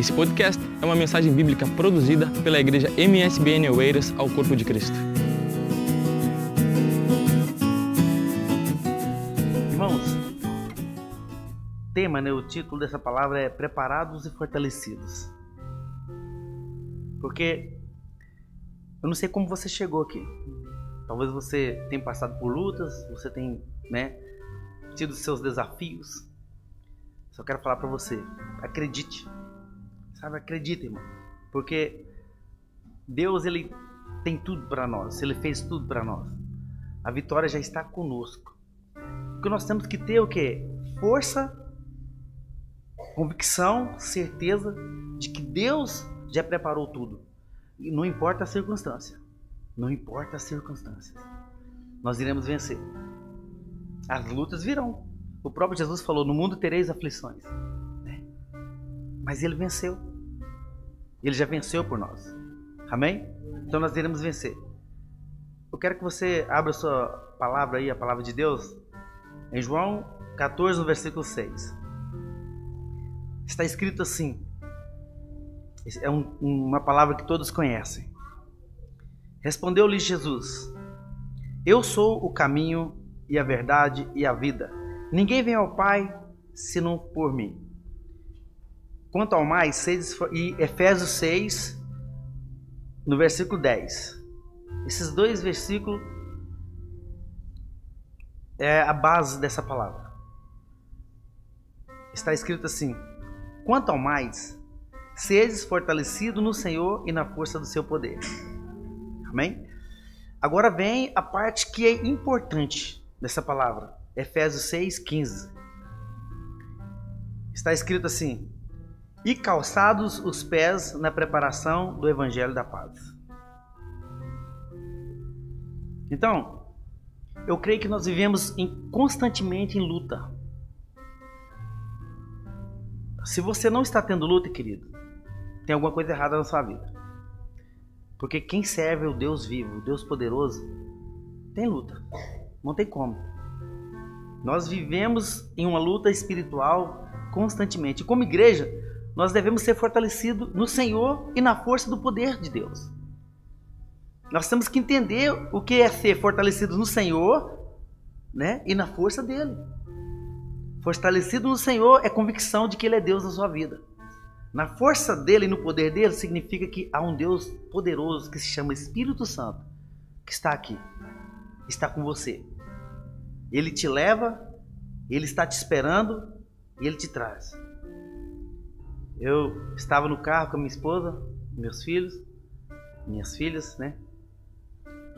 Esse podcast é uma mensagem bíblica produzida pela igreja MSBN Oeiras ao Corpo de Cristo. Irmãos, tema, né, o título dessa palavra é Preparados e Fortalecidos. Porque eu não sei como você chegou aqui. Talvez você tenha passado por lutas, você tem, né, tido seus desafios. Só quero falar para você, acredite. Sabe, acredite, irmão. Porque Deus ele tem tudo para nós, ele fez tudo para nós. A vitória já está conosco. O que nós temos que ter é o quê? Força, convicção, certeza de que Deus já preparou tudo. E não importa a circunstância. Não importa as circunstâncias. Nós iremos vencer. As lutas virão. O próprio Jesus falou: No mundo tereis aflições. Né? Mas ele venceu. Ele já venceu por nós. Amém? Então nós iremos vencer. Eu quero que você abra a sua palavra aí, a palavra de Deus, em João 14, no versículo 6. Está escrito assim: é um, uma palavra que todos conhecem. Respondeu-lhe Jesus: Eu sou o caminho e a verdade e a vida. Ninguém vem ao Pai senão por mim. Quanto ao mais, 6, e Efésios 6, no versículo 10. Esses dois versículos é a base dessa palavra. Está escrito assim: Quanto ao mais, sedes fortalecido no Senhor e na força do seu poder. Amém? Agora vem a parte que é importante dessa palavra. Efésios 6, 15. Está escrito assim: E calçados os pés na preparação do evangelho da paz. Então, eu creio que nós vivemos em, constantemente em luta. Se você não está tendo luta, querido, tem alguma coisa errada na sua vida. Porque quem serve o Deus vivo, o Deus poderoso, tem luta. Não tem como. Nós vivemos em uma luta espiritual constantemente. Como igreja, nós devemos ser fortalecidos no Senhor e na força do poder de Deus. Nós temos que entender o que é ser fortalecido no Senhor né, e na força dele. Fortalecido no Senhor é convicção de que Ele é Deus na sua vida. Na força dele e no poder dele significa que há um Deus poderoso que se chama Espírito Santo, que está aqui, está com você. Ele te leva, ele está te esperando e ele te traz. Eu estava no carro com a minha esposa, meus filhos, minhas filhas, né?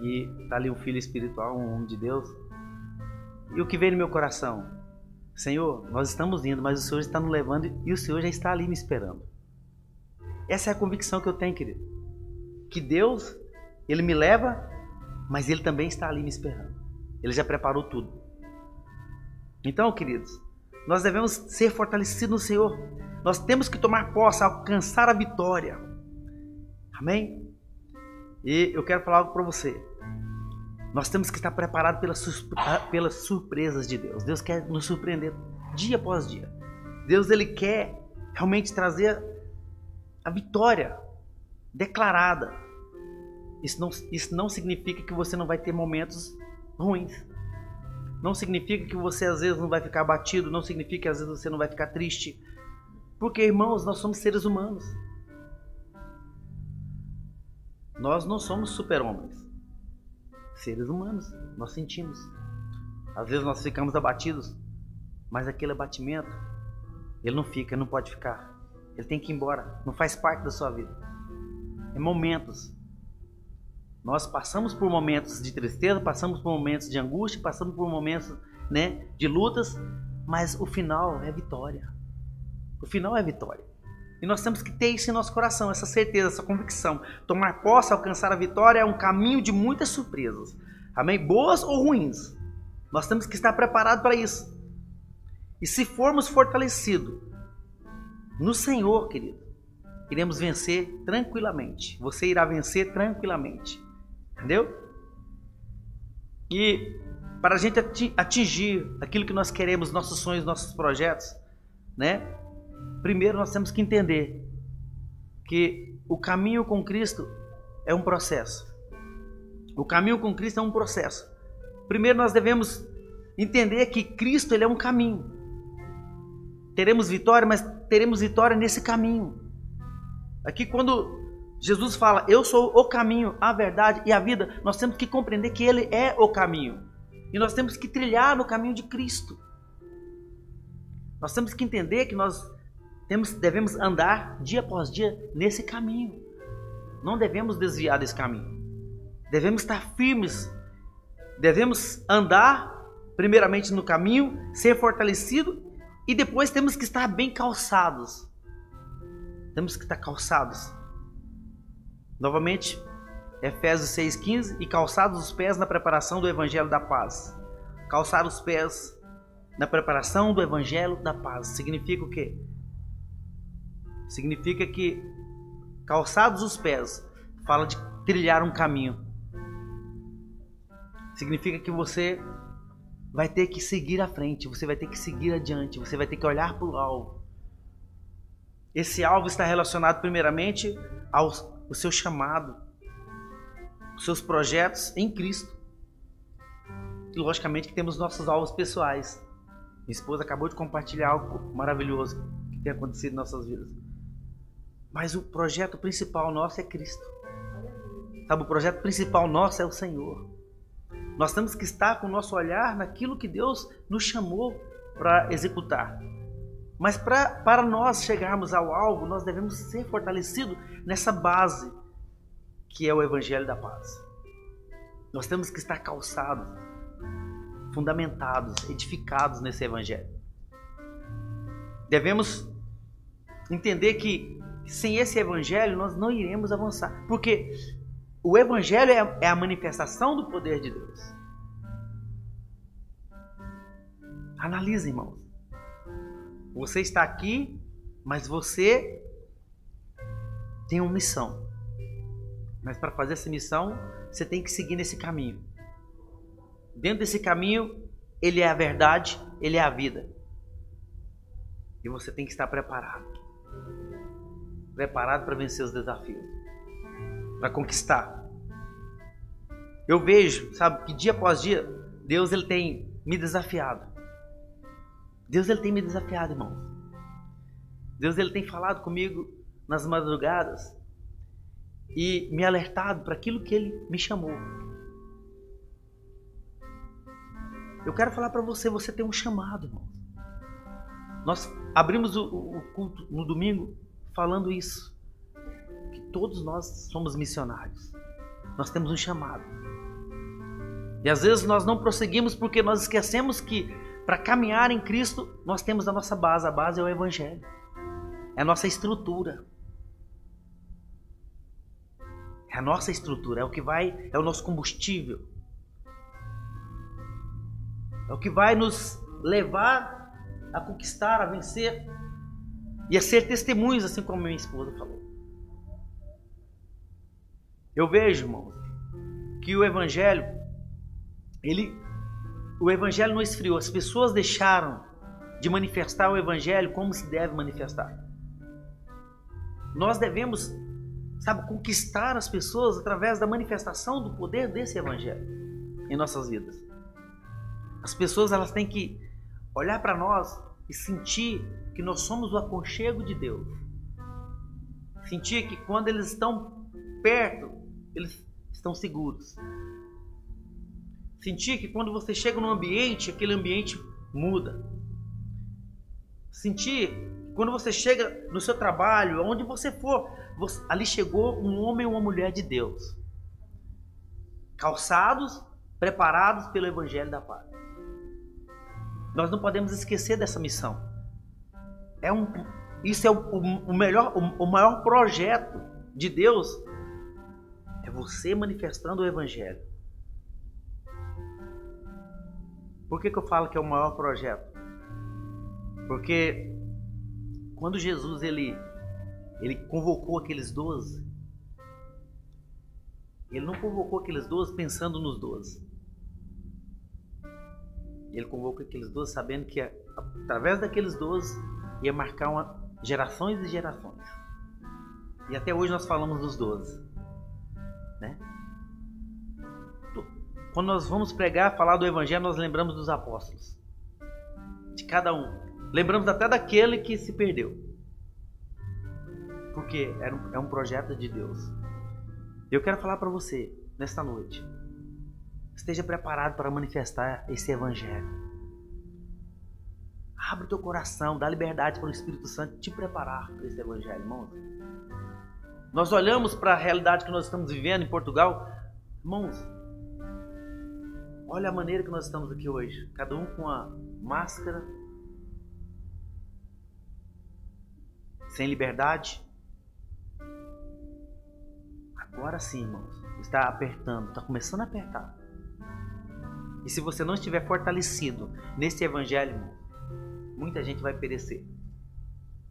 E tá ali um filho espiritual, um homem de Deus. E o que veio no meu coração? Senhor, nós estamos indo, mas o Senhor está nos levando e o Senhor já está ali me esperando. Essa é a convicção que eu tenho, querido. Que Deus, Ele me leva, mas Ele também está ali me esperando. Ele já preparou tudo. Então, queridos, nós devemos ser fortalecidos no Senhor. Nós temos que tomar posse, alcançar a vitória. Amém? E eu quero falar algo para você. Nós temos que estar preparados pelas, pelas surpresas de Deus. Deus quer nos surpreender dia após dia. Deus ele quer realmente trazer a vitória declarada. Isso não, isso não significa que você não vai ter momentos ruins. Não significa que você às vezes não vai ficar abatido, não significa que às vezes você não vai ficar triste. Porque, irmãos, nós somos seres humanos. Nós não somos super-homens seres humanos, nós sentimos. Às vezes nós ficamos abatidos, mas aquele abatimento, ele não fica, não pode ficar. Ele tem que ir embora, não faz parte da sua vida. É momentos. Nós passamos por momentos de tristeza, passamos por momentos de angústia, passamos por momentos né, de lutas, mas o final é vitória. O final é vitória. E nós temos que ter isso em nosso coração, essa certeza, essa convicção. Tomar posse, alcançar a vitória é um caminho de muitas surpresas. Amém? Boas ou ruins. Nós temos que estar preparados para isso. E se formos fortalecidos no Senhor, querido, iremos vencer tranquilamente. Você irá vencer tranquilamente. Entendeu? E para a gente atingir aquilo que nós queremos, nossos sonhos, nossos projetos, né? Primeiro nós temos que entender que o caminho com Cristo é um processo. O caminho com Cristo é um processo. Primeiro nós devemos entender que Cristo ele é um caminho. Teremos vitória, mas teremos vitória nesse caminho. Aqui quando Jesus fala, eu sou o caminho, a verdade e a vida, nós temos que compreender que ele é o caminho. E nós temos que trilhar no caminho de Cristo. Nós temos que entender que nós temos, devemos andar dia após dia nesse caminho. Não devemos desviar desse caminho. Devemos estar firmes. Devemos andar primeiramente no caminho, ser fortalecido e depois temos que estar bem calçados. Temos que estar calçados. Novamente, Efésios 6,15 e calçados os pés na preparação do Evangelho da Paz. Calçar os pés na preparação do Evangelho da Paz. Significa o quê? Significa que calçados os pés fala de trilhar um caminho. Significa que você vai ter que seguir à frente, você vai ter que seguir adiante, você vai ter que olhar para o alvo. Esse alvo está relacionado primeiramente ao, ao seu chamado, os seus projetos em Cristo. E logicamente que temos nossos alvos pessoais. Minha esposa acabou de compartilhar algo maravilhoso que tem acontecido em nossas vidas. Mas o projeto principal nosso é Cristo. Sabe, o projeto principal nosso é o Senhor. Nós temos que estar com o nosso olhar naquilo que Deus nos chamou para executar. Mas pra, para nós chegarmos ao alvo, nós devemos ser fortalecidos nessa base que é o Evangelho da Paz. Nós temos que estar calçados, fundamentados, edificados nesse Evangelho. Devemos entender que sem esse Evangelho nós não iremos avançar, porque o Evangelho é, é a manifestação do poder de Deus. Analise, irmãos. Você está aqui, mas você tem uma missão. Mas para fazer essa missão, você tem que seguir nesse caminho. Dentro desse caminho, ele é a verdade, ele é a vida. E você tem que estar preparado. Preparado para vencer os desafios. Para conquistar. Eu vejo, sabe, que dia após dia, Deus ele tem me desafiado. Deus ele tem me desafiado, irmãos. Deus ele tem falado comigo nas madrugadas e me alertado para aquilo que ele me chamou. Eu quero falar para você, você tem um chamado, irmão. Nós abrimos o, o, culto no domingo falando isso. Que todos nós somos missionários. Nós temos um chamado. E às vezes nós não prosseguimos porque nós esquecemos que para caminhar em Cristo nós temos a nossa base. A base é o Evangelho. É a nossa estrutura. É a nossa estrutura, é o que vai, é o nosso combustível. É o que vai nos levar a conquistar, a vencer e a ser testemunhos, assim como minha esposa falou. Eu vejo, irmãos, que o evangelho ele o evangelho não esfriou, as pessoas deixaram de manifestar o evangelho como se deve manifestar. Nós devemos sabe, conquistar as pessoas através da manifestação do poder desse evangelho em nossas vidas. As pessoas elas têm que olhar para nós e sentir que nós somos o aconchego de Deus. Sentir que quando eles estão perto, eles estão seguros. Sentir que quando você chega num ambiente, aquele ambiente muda. Sentir que quando você chega no seu trabalho, onde você for, você, ali chegou um homem ou uma mulher de Deus, calçados, preparados pelo Evangelho da Paz. Nós não podemos esquecer dessa missão. É um, isso é o, o melhor, o, o maior projeto de Deus. É você manifestando o Evangelho. Por que, que eu falo que é o maior projeto? Porque quando Jesus ele ele convocou aqueles doze. Ele não convocou aqueles doze pensando nos doze. Ele convocou aqueles doze sabendo que através daqueles doze ia marcar uma, gerações e gerações. E até hoje nós falamos dos doze. Né? Quando nós vamos pregar, falar do Evangelho, nós lembramos dos apóstolos. De cada um. Lembramos até daquele que se perdeu. Porque era um, é um projeto de Deus. Eu quero falar para você, nesta noite. Esteja preparado para manifestar esse Evangelho. Abre o teu coração, dá liberdade para o Espírito Santo te preparar para esse Evangelho, irmãos. Nós olhamos para a realidade que nós estamos vivendo em Portugal, irmãos. Olha a maneira que nós estamos aqui hoje, cada um com a máscara, sem liberdade. Agora sim, irmãos, está apertando, está começando a apertar. E se você não estiver fortalecido nesse evangelho, muita gente vai perecer.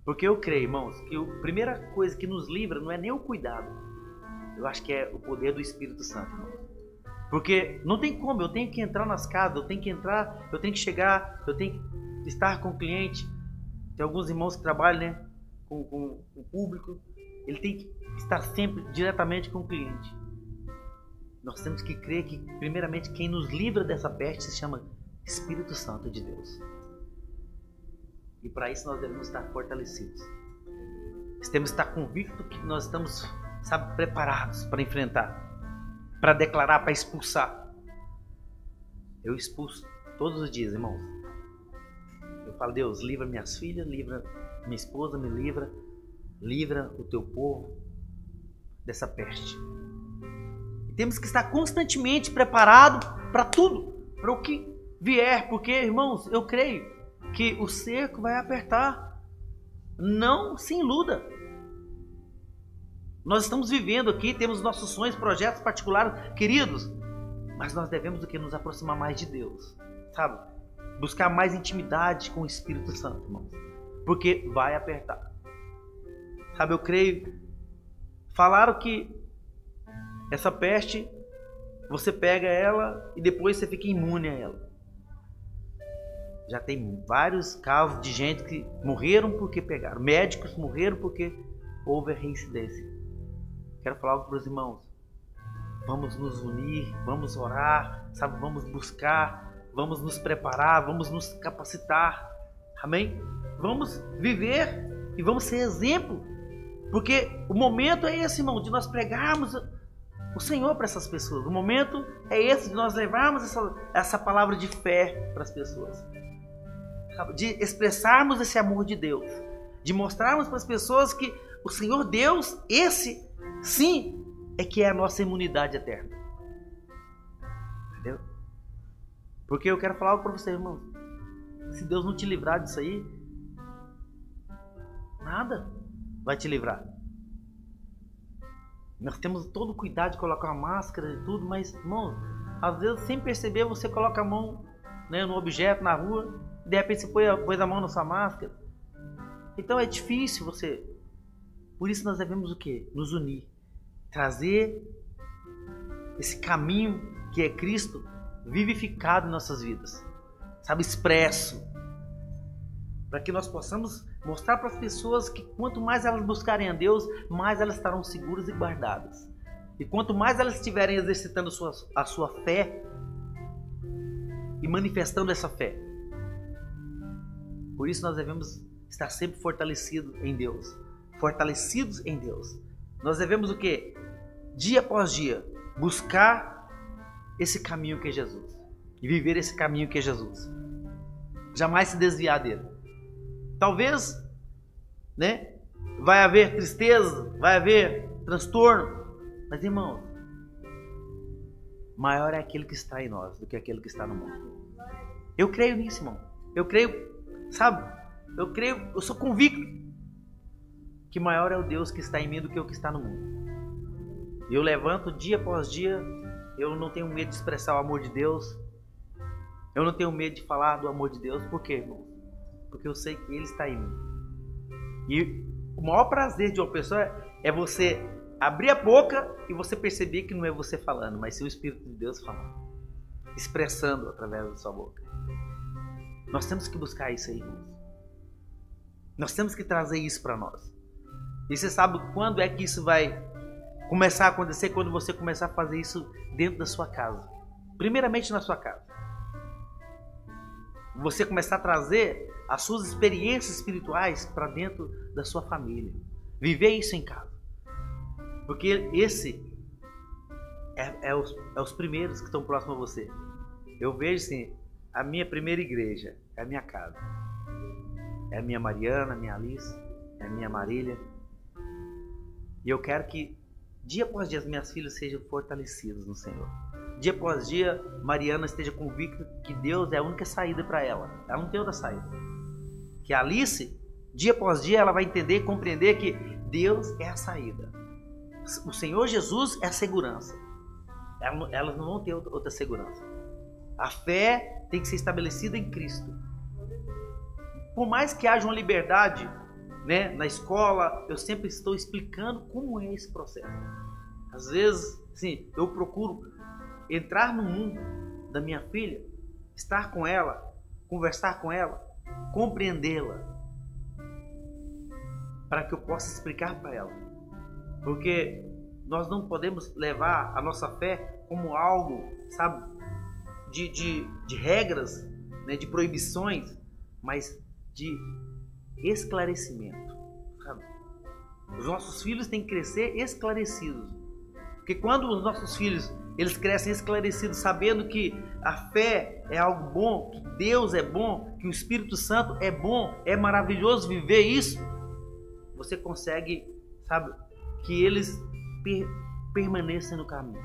Porque eu creio, irmãos, que a primeira coisa que nos livra não é nem o cuidado. Eu acho que é o poder do Espírito Santo. Porque não tem como, eu tenho que entrar nas casas, eu tenho que entrar, eu tenho que chegar, eu tenho que estar com o cliente. Tem alguns irmãos que trabalham né, com, com o público, ele tem que estar sempre diretamente com o cliente. Nós temos que crer que, primeiramente, quem nos livra dessa peste se chama Espírito Santo de Deus. E para isso nós devemos estar fortalecidos. Temos que estar convictos que nós estamos, sabe, preparados para enfrentar, para declarar, para expulsar. Eu expulso todos os dias, irmãos. Eu falo, Deus, livra minhas filhas, livra minha esposa, me livra, livra o teu povo dessa peste. Temos que estar constantemente preparados para tudo, para o que vier, porque, irmãos, eu creio que o cerco vai apertar. Não se iluda. Nós estamos vivendo aqui, temos nossos sonhos, projetos particulares, queridos, mas nós devemos o que nos aproximar mais de Deus, sabe? Buscar mais intimidade com o Espírito Santo, irmãos, porque vai apertar. Sabe, eu creio. Falaram que essa peste você pega ela e depois você fica imune a ela já tem vários casos de gente que morreram porque pegaram, médicos morreram porque houve a reincidência. Quero falar para os irmãos. Vamos nos unir, vamos orar, sabe? Vamos buscar, vamos nos preparar, vamos nos capacitar. Amém? Vamos viver e vamos ser exemplo. Porque o momento é esse, irmão, de nós pregarmos o Senhor para essas pessoas. O momento é esse de nós levarmos essa, essa palavra de fé para as pessoas de expressarmos esse amor de Deus, de mostrarmos para as pessoas que o Senhor Deus, esse sim, é que é a nossa imunidade eterna. Entendeu? Porque eu quero falar algo para você, irmão. Se Deus não te livrar disso aí, nada vai te livrar. Nós temos todo o cuidado de colocar uma máscara e tudo, mas, irmão, às vezes sem perceber você coloca a mão né, no objeto na rua de repente você põe a, põe a mão na sua máscara. Então é difícil você. Por isso nós devemos o quê? Nos unir. Trazer esse caminho que é Cristo vivificado em nossas vidas. Sabe, expresso. Para que nós possamos mostrar para as pessoas que quanto mais elas buscarem a Deus, mais elas estarão seguras e guardadas. E quanto mais elas estiverem exercitando a sua, a sua fé e manifestando essa fé, por isso nós devemos estar sempre fortalecidos em Deus. Fortalecidos em Deus. Nós devemos o que? Dia após dia, buscar esse caminho que é Jesus. E viver esse caminho que é Jesus. Jamais se desviar dele. Talvez, né? Vai haver tristeza, vai haver transtorno. Mas, irmão, maior é aquele que está em nós do que aquele que está no mundo. Eu creio nisso, irmão. Eu creio Sabe? Eu creio, eu sou convicto que maior é o Deus que está em mim do que o que está no mundo. Eu levanto dia após dia, eu não tenho medo de expressar o amor de Deus. Eu não tenho medo de falar do amor de Deus, por quê, irmão? Porque eu sei que Ele está em mim. E o maior prazer de uma pessoa é você abrir a boca e você perceber que não é você falando, mas sim o Espírito de Deus falando, expressando através da sua boca. Nós temos que buscar isso aí. Nós temos que trazer isso para nós. E você sabe quando é que isso vai começar a acontecer? Quando você começar a fazer isso dentro da sua casa. Primeiramente na sua casa. Você começar a trazer as suas experiências espirituais para dentro da sua família. Viver isso em casa. Porque esse é, é, os, é os primeiros que estão próximos a você. Eu vejo assim, a minha primeira igreja é a minha casa. É a minha Mariana, a minha Alice, é a minha Marília. E eu quero que dia após dia as minhas filhas sejam fortalecidas no Senhor. Dia após dia, Mariana esteja convicta que Deus é a única saída para ela. Ela não tem outra saída. Que a Alice, dia após dia, ela vai entender e compreender que Deus é a saída. O Senhor Jesus é a segurança. Elas não vão ter outra segurança. A fé tem que ser estabelecida em Cristo. Por mais que haja uma liberdade né, na escola, eu sempre estou explicando como é esse processo. Às vezes, sim, eu procuro entrar no mundo da minha filha, estar com ela, conversar com ela, compreendê-la, para que eu possa explicar para ela. Porque nós não podemos levar a nossa fé como algo, sabe, de, de, de regras, né, de proibições, mas de esclarecimento. Sabe? Os nossos filhos têm que crescer esclarecidos. Porque quando os nossos filhos eles crescem esclarecidos, sabendo que a fé é algo bom, que Deus é bom, que o Espírito Santo é bom, é maravilhoso viver isso, você consegue, sabe, que eles per permaneçam no caminho.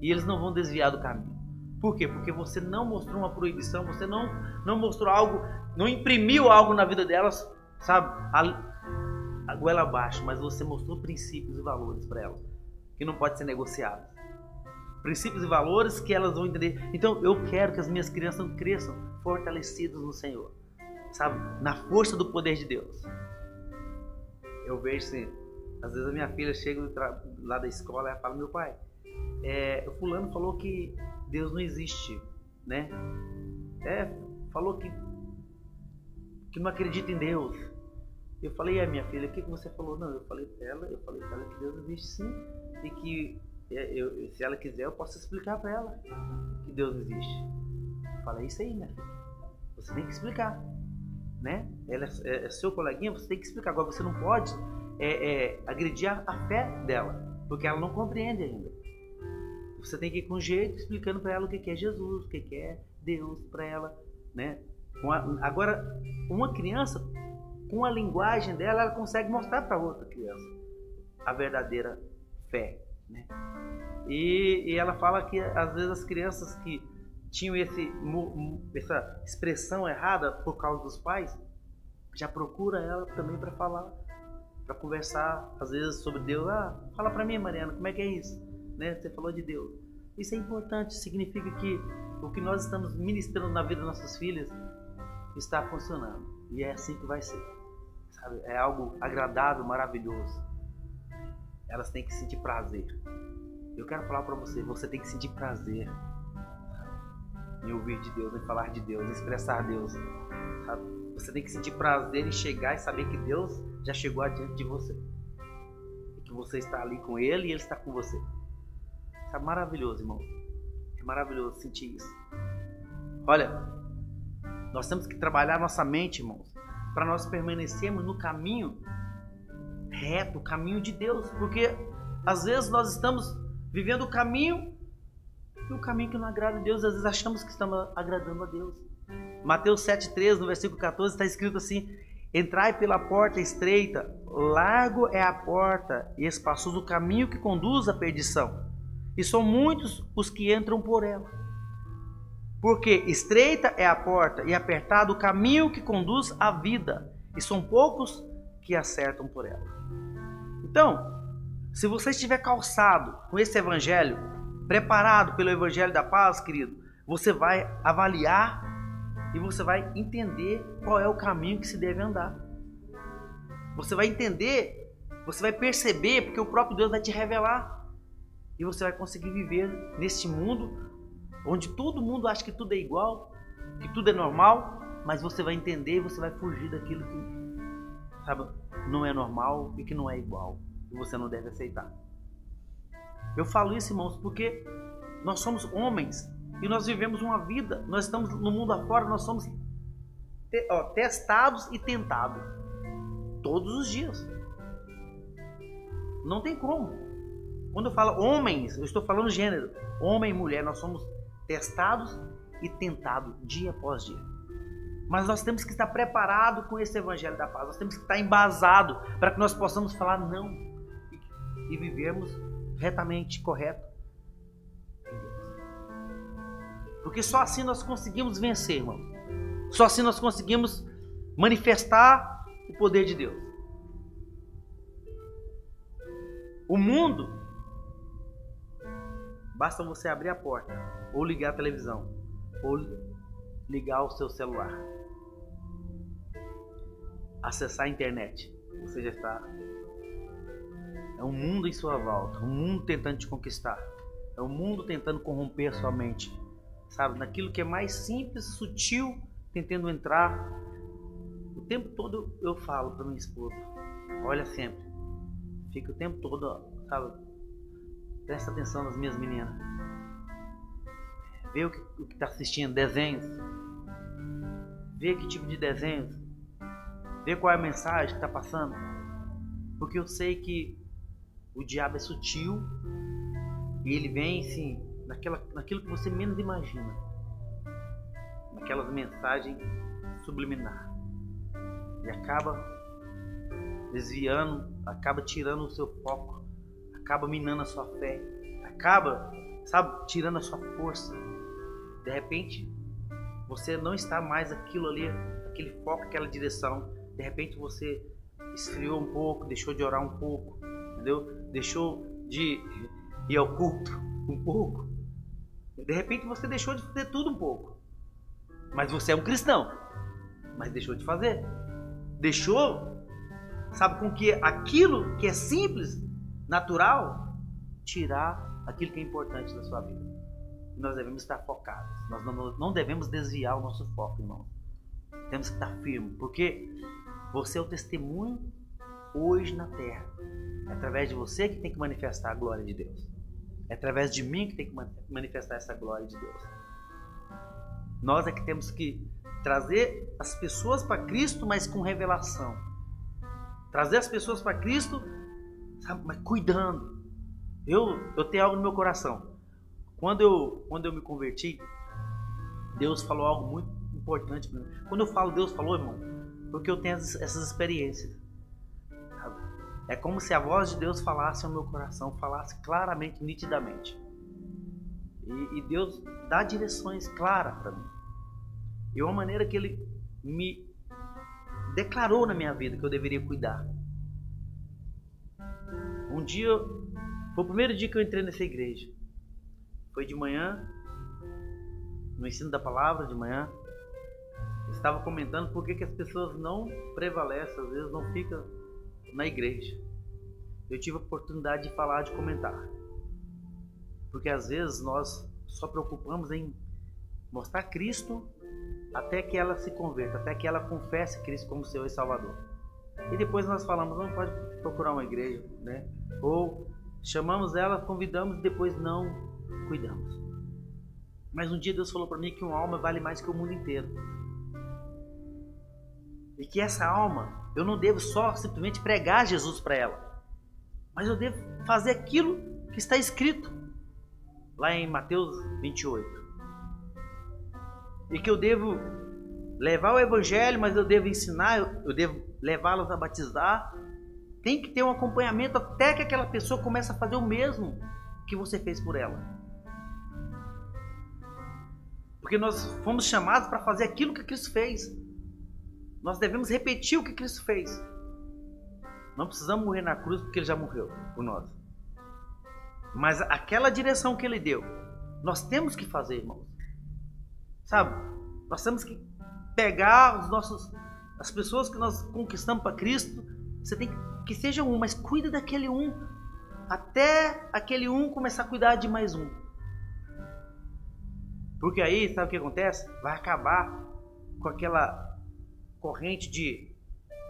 E eles não vão desviar do caminho. Por quê? Porque você não mostrou uma proibição, você não, não mostrou algo, não imprimiu algo na vida delas, sabe? A, a goela abaixo, mas você mostrou princípios e valores para elas, que não pode ser negociado. Princípios e valores que elas vão entender. Então eu quero que as minhas crianças cresçam fortalecidas no Senhor, sabe? Na força do poder de Deus. Eu vejo assim, às vezes a minha filha chega lá da escola e fala: Meu pai, é, o fulano falou que Deus não existe, né? É, falou que, que não acredita em Deus. Eu falei, é minha filha, o que, que você falou? Não, eu falei para ela, eu falei para ela que Deus existe sim e que eu, se ela quiser eu posso explicar para ela que Deus existe. Falei, é isso aí, minha filha. Você tem que explicar, né? Ela é, é seu coleguinha, você tem que explicar. Agora você não pode é, é, agredir a, a fé dela, porque ela não compreende ainda. Você tem que ir com jeito explicando para ela o que é Jesus, o que é Deus para ela, né? Agora, uma criança, com a linguagem dela, ela consegue mostrar para outra criança a verdadeira fé, né? E, e, ela fala que às vezes as crianças que tinham esse, essa expressão errada por causa dos pais, já procura ela também para falar, para conversar, às vezes sobre Deus. Ah, fala para mim, Mariana, como é que é isso? né? Você falou de Deus. Isso é importante, significa que o que nós estamos ministrando na vida das nossas filhas está funcionando. E é assim que vai ser. Sabe? É algo agradável, maravilhoso. Elas têm que sentir prazer. Eu quero falar para você, você tem que sentir prazer em ouvir de Deus, em falar de Deus, em expressar Deus. Você tem que sentir prazer em chegar e saber que Deus já chegou adiante de você. E que você está ali com Ele e Ele está com você. É maravilhoso, irmão. É maravilhoso sentir isso. Olha, nós temos que trabalhar nossa mente, irmãos, para nós permanecermos no caminho reto, o caminho de Deus, porque às vezes nós estamos vivendo o caminho e o caminho que não agrada a Deus, às vezes achamos que estamos agradando a Deus. Mateus 7,13, no versículo 14, está escrito assim: Entrai pela porta estreita, largo é a porta e espaçoso o caminho que conduz à perdição e são muitos os que entram por ela. Porque estreita é a porta e apertado o caminho que conduz à vida, e são poucos que acertam por ela. Então, se você estiver calçado com esse evangelho, preparado pelo evangelho da paz, querido, você vai avaliar e você vai entender qual é o caminho que se deve andar. Você vai entender, você vai perceber, porque o próprio Deus vai te revelar e você vai conseguir viver neste mundo onde todo mundo acha que tudo é igual, que tudo é normal, mas você vai entender e você vai fugir daquilo que sabe, não é normal e que não é igual. E você não deve aceitar. Eu falo isso, irmãos, porque nós somos homens e nós vivemos uma vida, nós estamos no mundo afora, nós somos te, ó, testados e tentados todos os dias. Não tem como. Quando eu falo homens, eu estou falando gênero. Homem e mulher, nós somos testados e tentados dia após dia. Mas nós temos que estar preparados com esse evangelho da paz. Nós temos que estar embasado para que nós possamos falar não e vivermos retamente, correto. Porque só assim nós conseguimos vencer, irmão. Só assim nós conseguimos manifestar o poder de Deus. O mundo, basta você abrir a porta, ou ligar a televisão, ou ligar o seu celular, acessar a internet. Você já está. É um mundo em sua volta, um mundo tentando te conquistar, é um mundo tentando corromper sua mente, sabe? Naquilo que é mais simples, sutil tentando entrar. O tempo todo eu falo para minha esposa: olha sempre, fica o tempo todo, sabe? Presta atenção nas minhas meninas. Vê o que está assistindo, desenhos. Vê que tipo de desenhos. Vê qual é a mensagem que está passando. Porque eu sei que o diabo é sutil e ele vem assim, naquela, naquilo que você menos imagina aquelas mensagens subliminar e acaba desviando, acaba tirando o seu foco, acaba minando a sua fé, acaba, sabe, tirando a sua força. De repente, você não está mais aquilo ali, aquele foco, aquela direção. De repente você esfriou um pouco, deixou de orar um pouco, entendeu? Deixou de ir ao culto um pouco. De repente você deixou de fazer tudo um pouco. Mas você é um cristão. Mas deixou de fazer. Deixou, sabe, com que aquilo que é simples, natural, tirar aquilo que é importante da sua vida. Nós devemos estar focados. Nós não, não devemos desviar o nosso foco, irmão. Temos que estar firmes, porque você é o testemunho hoje na terra. É através de você que tem que manifestar a glória de Deus. É através de mim que tem que manifestar essa glória de Deus. Nós é que temos que trazer as pessoas para Cristo, mas com revelação. Trazer as pessoas para Cristo, sabe, mas cuidando. Eu, eu tenho algo no meu coração. Quando eu, quando eu me converti, Deus falou algo muito importante para mim. Quando eu falo Deus falou, irmão, porque eu tenho essas experiências. É como se a voz de Deus falasse ao meu coração, falasse claramente, nitidamente. E, e Deus dá direções claras para mim. E uma maneira que Ele me declarou na minha vida que eu deveria cuidar. Um dia, foi o primeiro dia que eu entrei nessa igreja. Foi de manhã, no ensino da palavra de manhã. Estava comentando por que, que as pessoas não prevalecem, às vezes não ficam na igreja. Eu tive a oportunidade de falar, de comentar. Porque às vezes nós só preocupamos em mostrar Cristo até que ela se converta, até que ela confesse Cristo como seu e Salvador. E depois nós falamos, não pode procurar uma igreja, né? Ou chamamos ela, convidamos, depois não cuidamos. Mas um dia Deus falou para mim que uma alma vale mais que o mundo inteiro. E que essa alma, eu não devo só simplesmente pregar Jesus para ela, mas eu devo fazer aquilo que está escrito lá em Mateus 28. E que eu devo levar o evangelho, mas eu devo ensinar, eu devo levá-los a batizar. Tem que ter um acompanhamento até que aquela pessoa comece a fazer o mesmo que você fez por ela. Porque nós fomos chamados para fazer aquilo que Cristo fez. Nós devemos repetir o que Cristo fez. Não precisamos morrer na cruz porque ele já morreu por nós. Mas aquela direção que ele deu, nós temos que fazer, irmãos. Sabe? Nós temos que pegar os nossos as pessoas que nós conquistamos para Cristo, você tem que, que seja um, mas cuida daquele um até aquele um começar a cuidar de mais um. Porque aí, sabe o que acontece? Vai acabar com aquela corrente de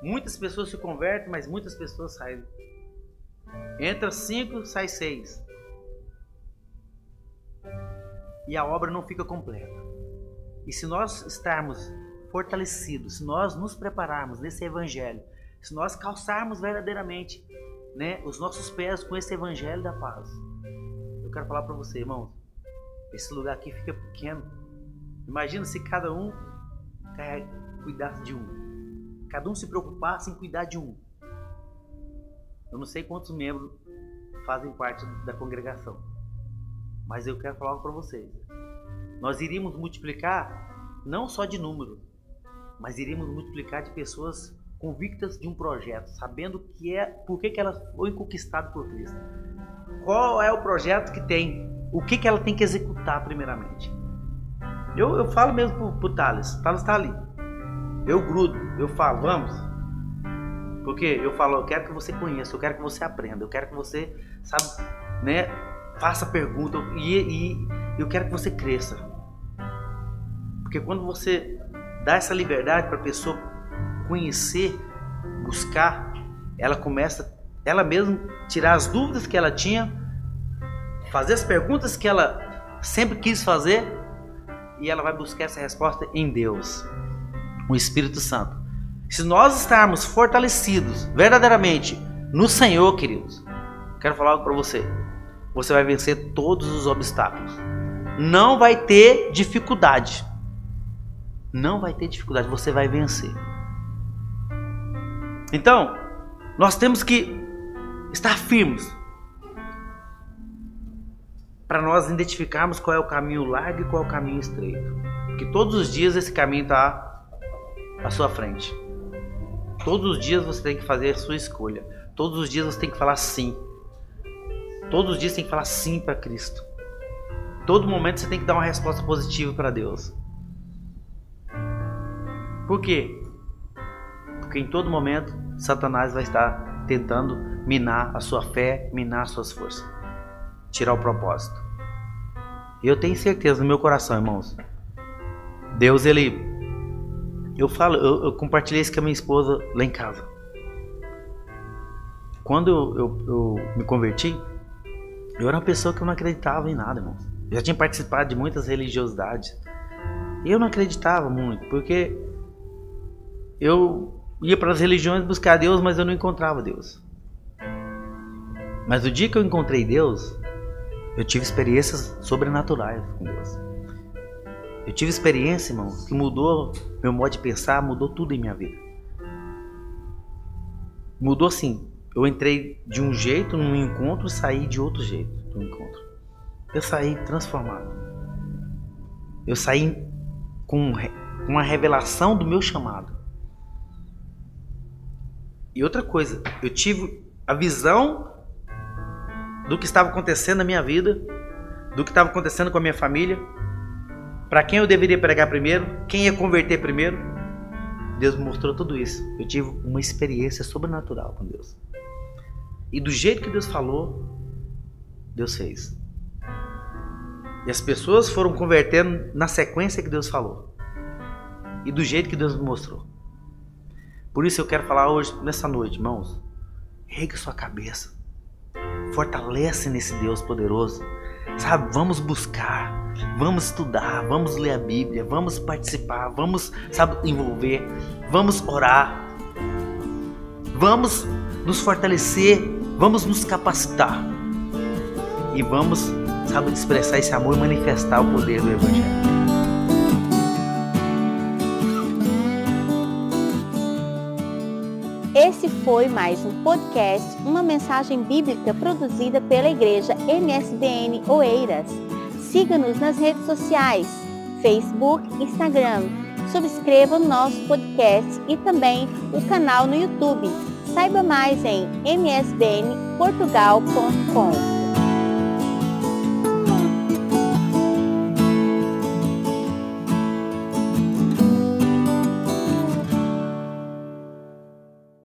Muitas pessoas se convertem, mas muitas pessoas saem. Entra cinco, sai seis. E a obra não fica completa. E se nós estarmos fortalecidos, se nós nos prepararmos nesse evangelho, se nós calçarmos verdadeiramente né, os nossos pés com esse evangelho da paz, eu quero falar para você, irmãos, esse lugar aqui fica pequeno. Imagina se cada um cuidasse de um. Cada um se preocupasse em cuidar de um. Eu não sei quantos membros fazem parte da congregação. Mas eu quero falar para vocês. Nós iríamos multiplicar não só de número, mas iríamos multiplicar de pessoas convictas de um projeto, sabendo que é por que, que ela foi conquistada por Cristo. Qual é o projeto que tem? O que, que ela tem que executar primeiramente? Eu, eu falo mesmo pro, pro Thales. Thales está ali. Eu grudo, eu falo, vamos. Porque eu falo, eu quero que você conheça, eu quero que você aprenda, eu quero que você, sabe, né, faça pergunta e, e eu quero que você cresça. Porque quando você dá essa liberdade para a pessoa conhecer, buscar, ela começa ela mesma tirar as dúvidas que ela tinha, fazer as perguntas que ela sempre quis fazer e ela vai buscar essa resposta em Deus, o Espírito Santo. Se nós estarmos fortalecidos verdadeiramente no Senhor, queridos, quero falar algo para você. Você vai vencer todos os obstáculos. Não vai ter dificuldade. Não vai ter dificuldade, você vai vencer. Então, nós temos que estar firmes para nós identificarmos qual é o caminho largo e qual é o caminho estreito. Que todos os dias esse caminho está à sua frente. Todos os dias você tem que fazer a sua escolha. Todos os dias você tem que falar sim. Todos os dias você tem que falar sim para Cristo. Todo momento você tem que dar uma resposta positiva para Deus. Por quê? Porque em todo momento Satanás vai estar tentando minar a sua fé, minar as suas forças, tirar o propósito. E eu tenho certeza no meu coração, irmãos. Deus, ele. Eu falo, eu, eu compartilhei isso com a minha esposa lá em casa. Quando eu, eu, eu me converti, eu era uma pessoa que eu não acreditava em nada, irmãos. Eu já tinha participado de muitas religiosidades. E eu não acreditava muito, porque eu ia para as religiões buscar Deus, mas eu não encontrava Deus. Mas o dia que eu encontrei Deus, eu tive experiências sobrenaturais com Deus. Eu tive experiência, irmão, que mudou meu modo de pensar, mudou tudo em minha vida. Mudou assim. Eu entrei de um jeito num encontro e saí de outro jeito do encontro. Eu saí transformado. Eu saí com uma revelação do meu chamado. E outra coisa, eu tive a visão do que estava acontecendo na minha vida, do que estava acontecendo com a minha família, para quem eu deveria pregar primeiro, quem ia converter primeiro. Deus me mostrou tudo isso. Eu tive uma experiência sobrenatural com Deus. E do jeito que Deus falou, Deus fez. E as pessoas foram convertendo na sequência que Deus falou. E do jeito que Deus me mostrou. Por isso eu quero falar hoje, nessa noite, irmãos. Regue sua cabeça. Fortalece nesse Deus poderoso. Sabe, vamos buscar, vamos estudar, vamos ler a Bíblia, vamos participar, vamos, sabe, envolver, vamos orar. Vamos nos fortalecer, vamos nos capacitar. E vamos, sabe, expressar esse amor e manifestar o poder do Evangelho. Esse foi mais um podcast, uma mensagem bíblica produzida pela Igreja MSBN Oeiras. Siga-nos nas redes sociais, Facebook, Instagram. Subscreva o nosso podcast e também o canal no YouTube. Saiba mais em msbnportugal.com.